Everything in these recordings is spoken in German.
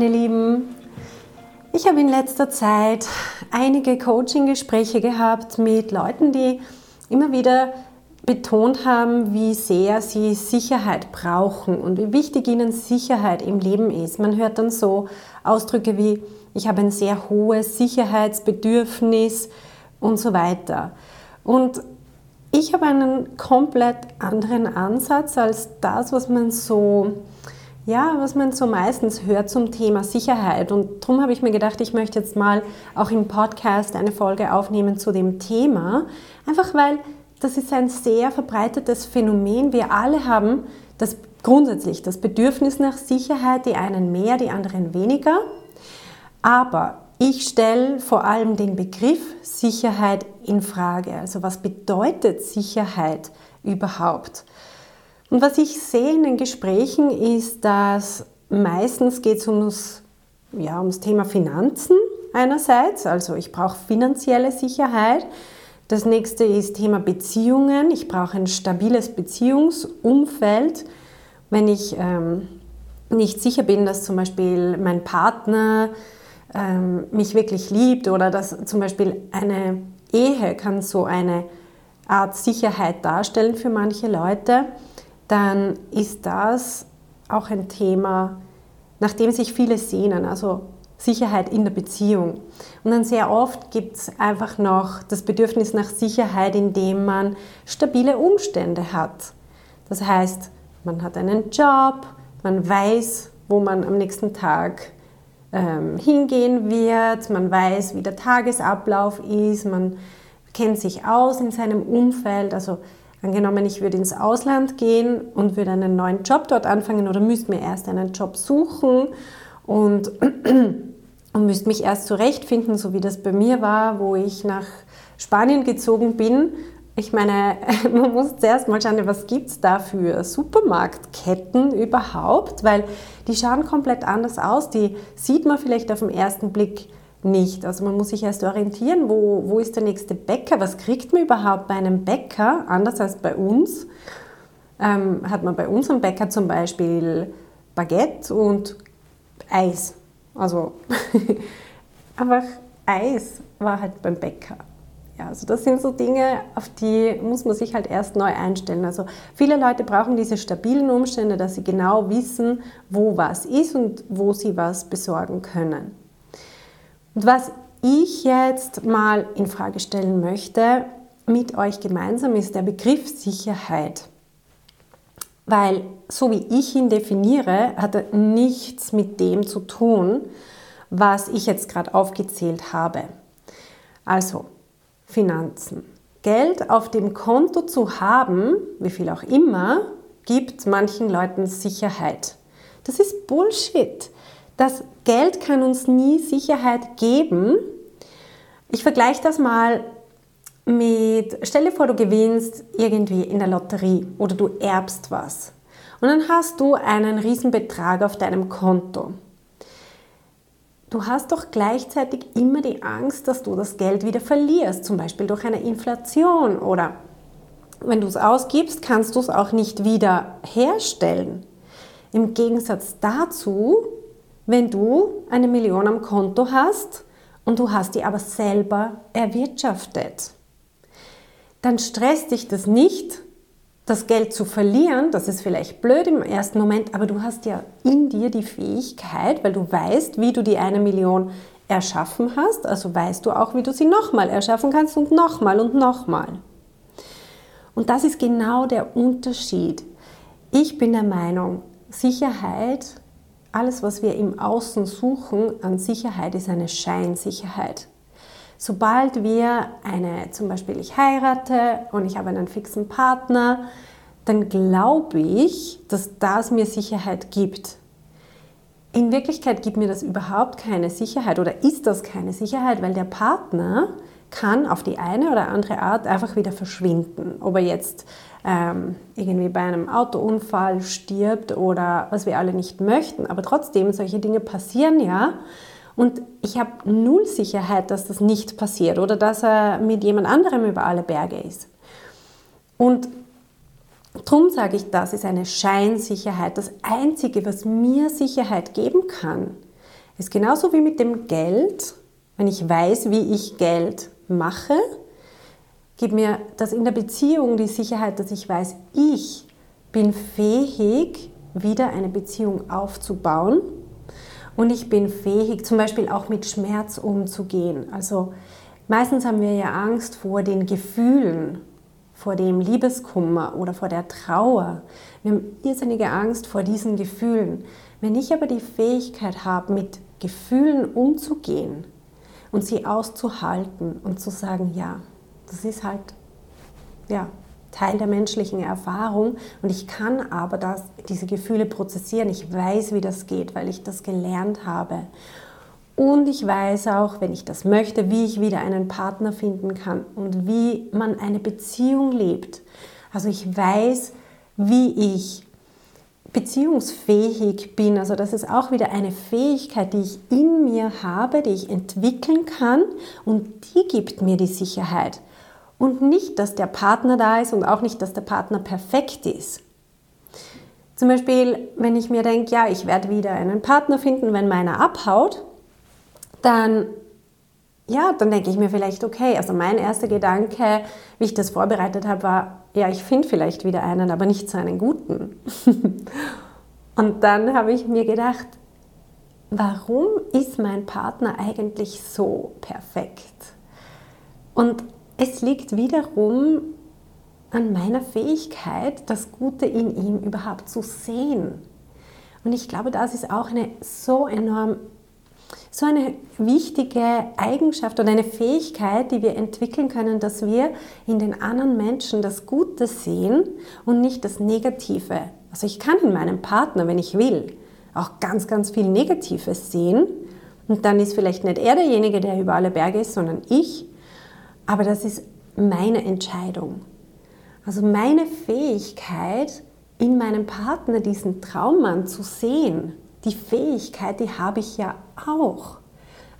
Meine Lieben. Ich habe in letzter Zeit einige Coaching-Gespräche gehabt mit Leuten, die immer wieder betont haben, wie sehr sie Sicherheit brauchen und wie wichtig ihnen Sicherheit im Leben ist. Man hört dann so Ausdrücke wie, ich habe ein sehr hohes Sicherheitsbedürfnis und so weiter. Und ich habe einen komplett anderen Ansatz als das, was man so ja, was man so meistens hört zum Thema Sicherheit. Und darum habe ich mir gedacht, ich möchte jetzt mal auch im Podcast eine Folge aufnehmen zu dem Thema. Einfach weil das ist ein sehr verbreitetes Phänomen. Wir alle haben das grundsätzlich das Bedürfnis nach Sicherheit, die einen mehr, die anderen weniger. Aber ich stelle vor allem den Begriff Sicherheit in Frage. Also was bedeutet Sicherheit überhaupt? Und was ich sehe in den Gesprächen ist, dass meistens geht es ums, ja, ums Thema Finanzen einerseits, also ich brauche finanzielle Sicherheit. Das nächste ist Thema Beziehungen. Ich brauche ein stabiles Beziehungsumfeld. Wenn ich ähm, nicht sicher bin, dass zum Beispiel mein Partner ähm, mich wirklich liebt oder dass zum Beispiel eine Ehe kann so eine Art Sicherheit darstellen für manche Leute dann ist das auch ein Thema, nach dem sich viele sehnen, also Sicherheit in der Beziehung. Und dann sehr oft gibt es einfach noch das Bedürfnis nach Sicherheit, indem man stabile Umstände hat. Das heißt, man hat einen Job, man weiß, wo man am nächsten Tag ähm, hingehen wird, man weiß, wie der Tagesablauf ist, man kennt sich aus in seinem Umfeld. Also Angenommen, ich würde ins Ausland gehen und würde einen neuen Job dort anfangen oder müsste mir erst einen Job suchen und, und müsste mich erst zurechtfinden, so wie das bei mir war, wo ich nach Spanien gezogen bin. Ich meine, man muss zuerst mal schauen, was gibt es da für Supermarktketten überhaupt, weil die schauen komplett anders aus. Die sieht man vielleicht auf den ersten Blick nicht. Also man muss sich erst orientieren, wo, wo ist der nächste Bäcker, was kriegt man überhaupt bei einem Bäcker, anders als bei uns. Ähm, hat man bei unserem Bäcker zum Beispiel Baguette und Eis. Also einfach Eis war halt beim Bäcker. Ja, also das sind so Dinge, auf die muss man sich halt erst neu einstellen. Also viele Leute brauchen diese stabilen Umstände, dass sie genau wissen, wo was ist und wo sie was besorgen können. Und was ich jetzt mal in Frage stellen möchte mit euch gemeinsam ist der Begriff Sicherheit. Weil so wie ich ihn definiere, hat er nichts mit dem zu tun, was ich jetzt gerade aufgezählt habe. Also Finanzen. Geld auf dem Konto zu haben, wie viel auch immer, gibt manchen Leuten Sicherheit. Das ist Bullshit. Das Geld kann uns nie Sicherheit geben. Ich vergleiche das mal mit, stell dir vor, du gewinnst irgendwie in der Lotterie oder du erbst was. Und dann hast du einen Riesenbetrag auf deinem Konto. Du hast doch gleichzeitig immer die Angst, dass du das Geld wieder verlierst, zum Beispiel durch eine Inflation oder wenn du es ausgibst, kannst du es auch nicht wieder herstellen. Im Gegensatz dazu wenn du eine Million am Konto hast und du hast die aber selber erwirtschaftet. Dann stresst dich das nicht, das Geld zu verlieren. Das ist vielleicht blöd im ersten Moment, aber du hast ja in dir die Fähigkeit, weil du weißt, wie du die eine Million erschaffen hast, also weißt du auch, wie du sie nochmal erschaffen kannst und nochmal und nochmal. Und das ist genau der Unterschied. Ich bin der Meinung, Sicherheit alles, was wir im Außen suchen an Sicherheit, ist eine Scheinsicherheit. Sobald wir eine, zum Beispiel ich heirate und ich habe einen fixen Partner, dann glaube ich, dass das mir Sicherheit gibt. in Wirklichkeit gibt mir das überhaupt keine Sicherheit oder ist das keine Sicherheit, weil der Partner kann auf die eine oder andere Art einfach wieder verschwinden. Ob er jetzt ähm, irgendwie bei einem Autounfall stirbt oder was wir alle nicht möchten. Aber trotzdem, solche Dinge passieren ja. Und ich habe null Sicherheit, dass das nicht passiert oder dass er mit jemand anderem über alle Berge ist. Und darum sage ich, das ist eine Scheinsicherheit. Das Einzige, was mir Sicherheit geben kann, ist genauso wie mit dem Geld, wenn ich weiß, wie ich Geld mache, gibt mir das in der Beziehung die Sicherheit, dass ich weiß, ich bin fähig, wieder eine Beziehung aufzubauen und ich bin fähig, zum Beispiel auch mit Schmerz umzugehen. Also meistens haben wir ja Angst vor den Gefühlen, vor dem Liebeskummer oder vor der Trauer. Wir haben irrsinnige Angst vor diesen Gefühlen. Wenn ich aber die Fähigkeit habe, mit Gefühlen umzugehen, und sie auszuhalten und zu sagen, ja, das ist halt ja, Teil der menschlichen Erfahrung und ich kann aber das, diese Gefühle prozessieren. Ich weiß, wie das geht, weil ich das gelernt habe. Und ich weiß auch, wenn ich das möchte, wie ich wieder einen Partner finden kann und wie man eine Beziehung lebt. Also ich weiß, wie ich beziehungsfähig bin. Also das ist auch wieder eine Fähigkeit, die ich in mir habe, die ich entwickeln kann und die gibt mir die Sicherheit. Und nicht, dass der Partner da ist und auch nicht, dass der Partner perfekt ist. Zum Beispiel, wenn ich mir denke, ja, ich werde wieder einen Partner finden, wenn meiner abhaut, dann ja, dann denke ich mir vielleicht, okay, also mein erster Gedanke, wie ich das vorbereitet habe, war, ja, ich finde vielleicht wieder einen, aber nicht so einen guten. Und dann habe ich mir gedacht, warum ist mein Partner eigentlich so perfekt? Und es liegt wiederum an meiner Fähigkeit, das Gute in ihm überhaupt zu sehen. Und ich glaube, das ist auch eine so enorm so eine wichtige Eigenschaft oder eine Fähigkeit, die wir entwickeln können, dass wir in den anderen Menschen das Gute sehen und nicht das Negative. Also ich kann in meinem Partner, wenn ich will, auch ganz, ganz viel Negatives sehen. Und dann ist vielleicht nicht er derjenige, der über alle Berge ist, sondern ich. Aber das ist meine Entscheidung. Also meine Fähigkeit, in meinem Partner diesen Traummann zu sehen die Fähigkeit, die habe ich ja auch.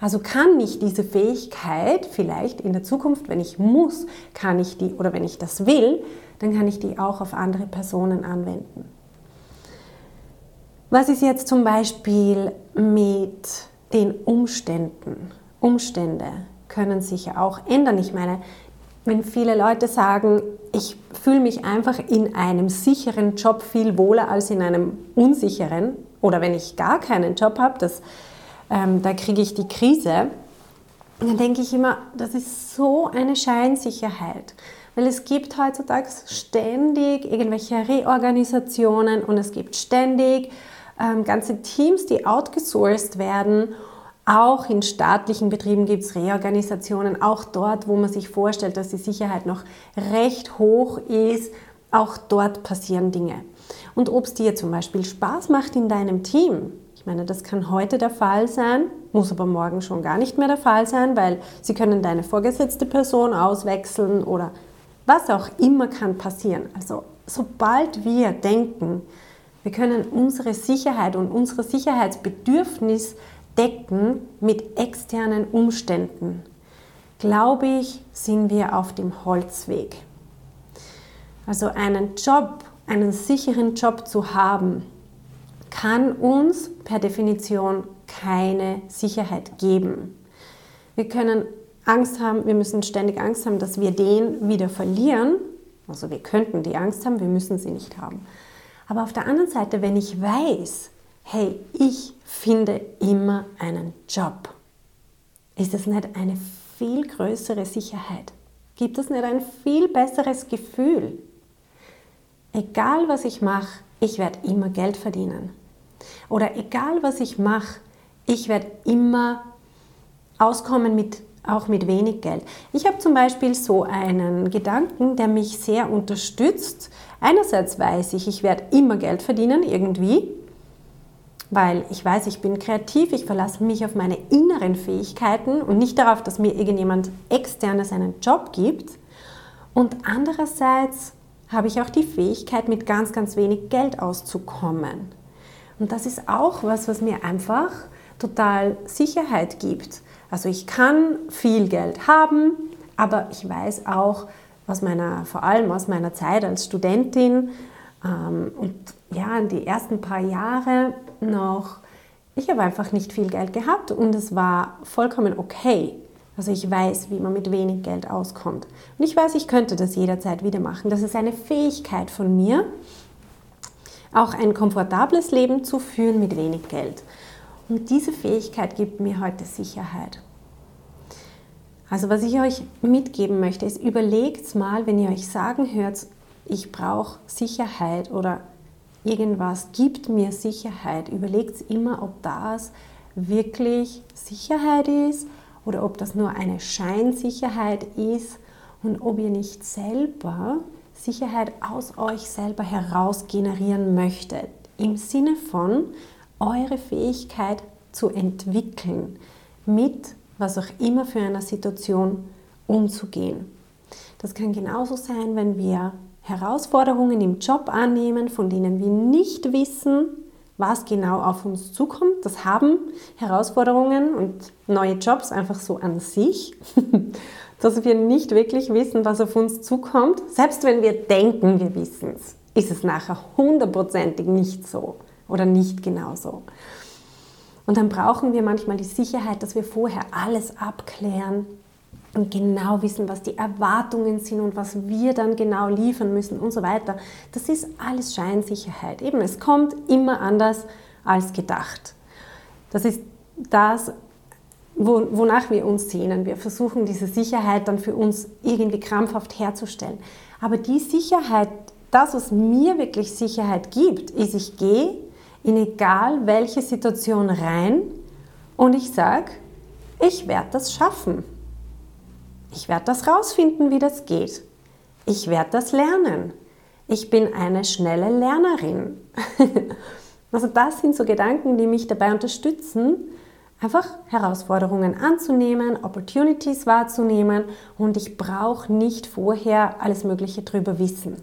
Also kann ich diese Fähigkeit vielleicht in der Zukunft, wenn ich muss, kann ich die, oder wenn ich das will, dann kann ich die auch auf andere Personen anwenden. Was ist jetzt zum Beispiel mit den Umständen? Umstände können sich ja auch ändern. Ich meine, wenn viele Leute sagen, ich fühle mich einfach in einem sicheren Job viel wohler als in einem unsicheren, oder wenn ich gar keinen Job habe, das, ähm, da kriege ich die Krise, dann denke ich immer, das ist so eine Scheinsicherheit. Weil es gibt heutzutage ständig irgendwelche Reorganisationen und es gibt ständig ähm, ganze Teams, die outgesourced werden. Auch in staatlichen Betrieben gibt es Reorganisationen, auch dort, wo man sich vorstellt, dass die Sicherheit noch recht hoch ist, auch dort passieren Dinge und ob es dir zum Beispiel Spaß macht in deinem Team. Ich meine, das kann heute der Fall sein, muss aber morgen schon gar nicht mehr der Fall sein, weil sie können deine vorgesetzte Person auswechseln oder was auch immer kann passieren. Also sobald wir denken, wir können unsere Sicherheit und unser Sicherheitsbedürfnis decken mit externen Umständen, glaube ich, sind wir auf dem Holzweg. Also einen Job einen sicheren Job zu haben, kann uns per Definition keine Sicherheit geben. Wir können Angst haben, wir müssen ständig Angst haben, dass wir den wieder verlieren. Also wir könnten die Angst haben, wir müssen sie nicht haben. Aber auf der anderen Seite, wenn ich weiß, hey, ich finde immer einen Job, ist das nicht eine viel größere Sicherheit? Gibt es nicht ein viel besseres Gefühl? Egal was ich mache, ich werde immer Geld verdienen. Oder egal was ich mache, ich werde immer auskommen mit auch mit wenig Geld. Ich habe zum Beispiel so einen Gedanken, der mich sehr unterstützt. Einerseits weiß ich, ich werde immer Geld verdienen irgendwie. weil ich weiß, ich bin kreativ, ich verlasse mich auf meine inneren Fähigkeiten und nicht darauf, dass mir irgendjemand externes einen Job gibt. Und andererseits habe ich auch die Fähigkeit, mit ganz, ganz wenig Geld auszukommen. Und das ist auch was, was mir einfach total Sicherheit gibt. Also ich kann viel Geld haben, aber ich weiß auch aus meiner, vor allem aus meiner Zeit als Studentin ähm, und ja, die ersten paar Jahre noch, ich habe einfach nicht viel Geld gehabt und es war vollkommen okay. Also ich weiß, wie man mit wenig Geld auskommt. Und ich weiß, ich könnte das jederzeit wieder machen. Das ist eine Fähigkeit von mir, auch ein komfortables Leben zu führen mit wenig Geld. Und diese Fähigkeit gibt mir heute Sicherheit. Also was ich euch mitgeben möchte, ist, überlegt mal, wenn ihr euch sagen hört, ich brauche Sicherheit oder irgendwas gibt mir Sicherheit, überlegt immer, ob das wirklich Sicherheit ist oder ob das nur eine Scheinsicherheit ist und ob ihr nicht selber Sicherheit aus euch selber heraus generieren möchtet. Im Sinne von eure Fähigkeit zu entwickeln, mit was auch immer für einer Situation umzugehen. Das kann genauso sein, wenn wir Herausforderungen im Job annehmen, von denen wir nicht wissen, was genau auf uns zukommt. Das haben Herausforderungen und neue Jobs einfach so an sich, dass wir nicht wirklich wissen, was auf uns zukommt. Selbst wenn wir denken, wir wissen es, ist es nachher hundertprozentig nicht so oder nicht genau so. Und dann brauchen wir manchmal die Sicherheit, dass wir vorher alles abklären, und genau wissen, was die Erwartungen sind und was wir dann genau liefern müssen und so weiter. Das ist alles Scheinsicherheit. Eben, es kommt immer anders als gedacht. Das ist das, wonach wir uns sehnen. Wir versuchen diese Sicherheit dann für uns irgendwie krampfhaft herzustellen. Aber die Sicherheit, das, was mir wirklich Sicherheit gibt, ist, ich gehe in egal welche Situation rein und ich sage, ich werde das schaffen. Ich werde das rausfinden, wie das geht. Ich werde das lernen. Ich bin eine schnelle Lernerin. also das sind so Gedanken, die mich dabei unterstützen, einfach Herausforderungen anzunehmen, Opportunities wahrzunehmen und ich brauche nicht vorher alles Mögliche drüber wissen.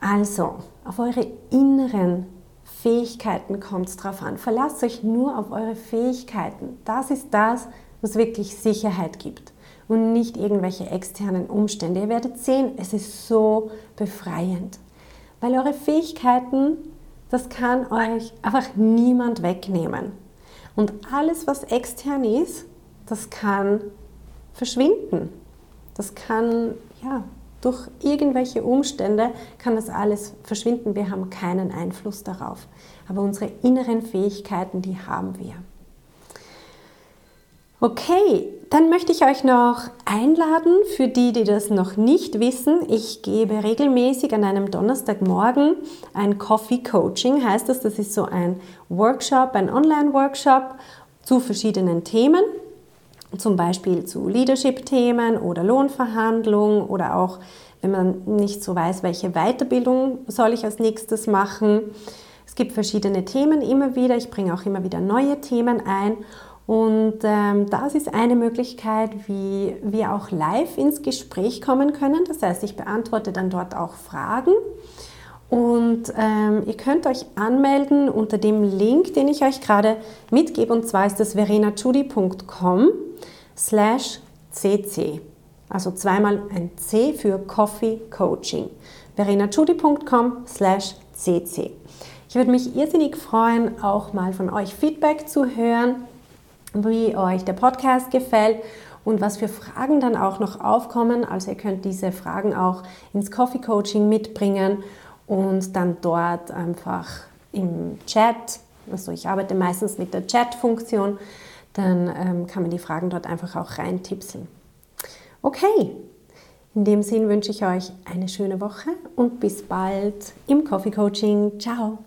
Also, auf eure inneren Fähigkeiten kommt es drauf an. Verlasst euch nur auf eure Fähigkeiten. Das ist das, was wirklich Sicherheit gibt und nicht irgendwelche externen Umstände. Ihr werdet sehen, es ist so befreiend, weil eure Fähigkeiten, das kann euch einfach niemand wegnehmen. Und alles, was extern ist, das kann verschwinden. Das kann, ja, durch irgendwelche Umstände kann das alles verschwinden. Wir haben keinen Einfluss darauf. Aber unsere inneren Fähigkeiten, die haben wir. Okay, dann möchte ich euch noch einladen, für die, die das noch nicht wissen. Ich gebe regelmäßig an einem Donnerstagmorgen ein Coffee Coaching, heißt das. Das ist so ein Workshop, ein Online-Workshop zu verschiedenen Themen, zum Beispiel zu Leadership-Themen oder Lohnverhandlungen oder auch, wenn man nicht so weiß, welche Weiterbildung soll ich als nächstes machen. Es gibt verschiedene Themen immer wieder. Ich bringe auch immer wieder neue Themen ein. Und ähm, das ist eine Möglichkeit, wie wir auch live ins Gespräch kommen können. Das heißt, ich beantworte dann dort auch Fragen. Und ähm, ihr könnt euch anmelden unter dem Link, den ich euch gerade mitgebe. Und zwar ist das verenachudi.com slash cc. Also zweimal ein C für Coffee Coaching. verenachudi.com slash cc. Ich würde mich irrsinnig freuen, auch mal von euch Feedback zu hören wie euch der Podcast gefällt und was für Fragen dann auch noch aufkommen. Also ihr könnt diese Fragen auch ins Coffee Coaching mitbringen und dann dort einfach im Chat, also ich arbeite meistens mit der Chat-Funktion, dann ähm, kann man die Fragen dort einfach auch reintipseln. Okay, in dem Sinn wünsche ich euch eine schöne Woche und bis bald im Coffee Coaching. Ciao!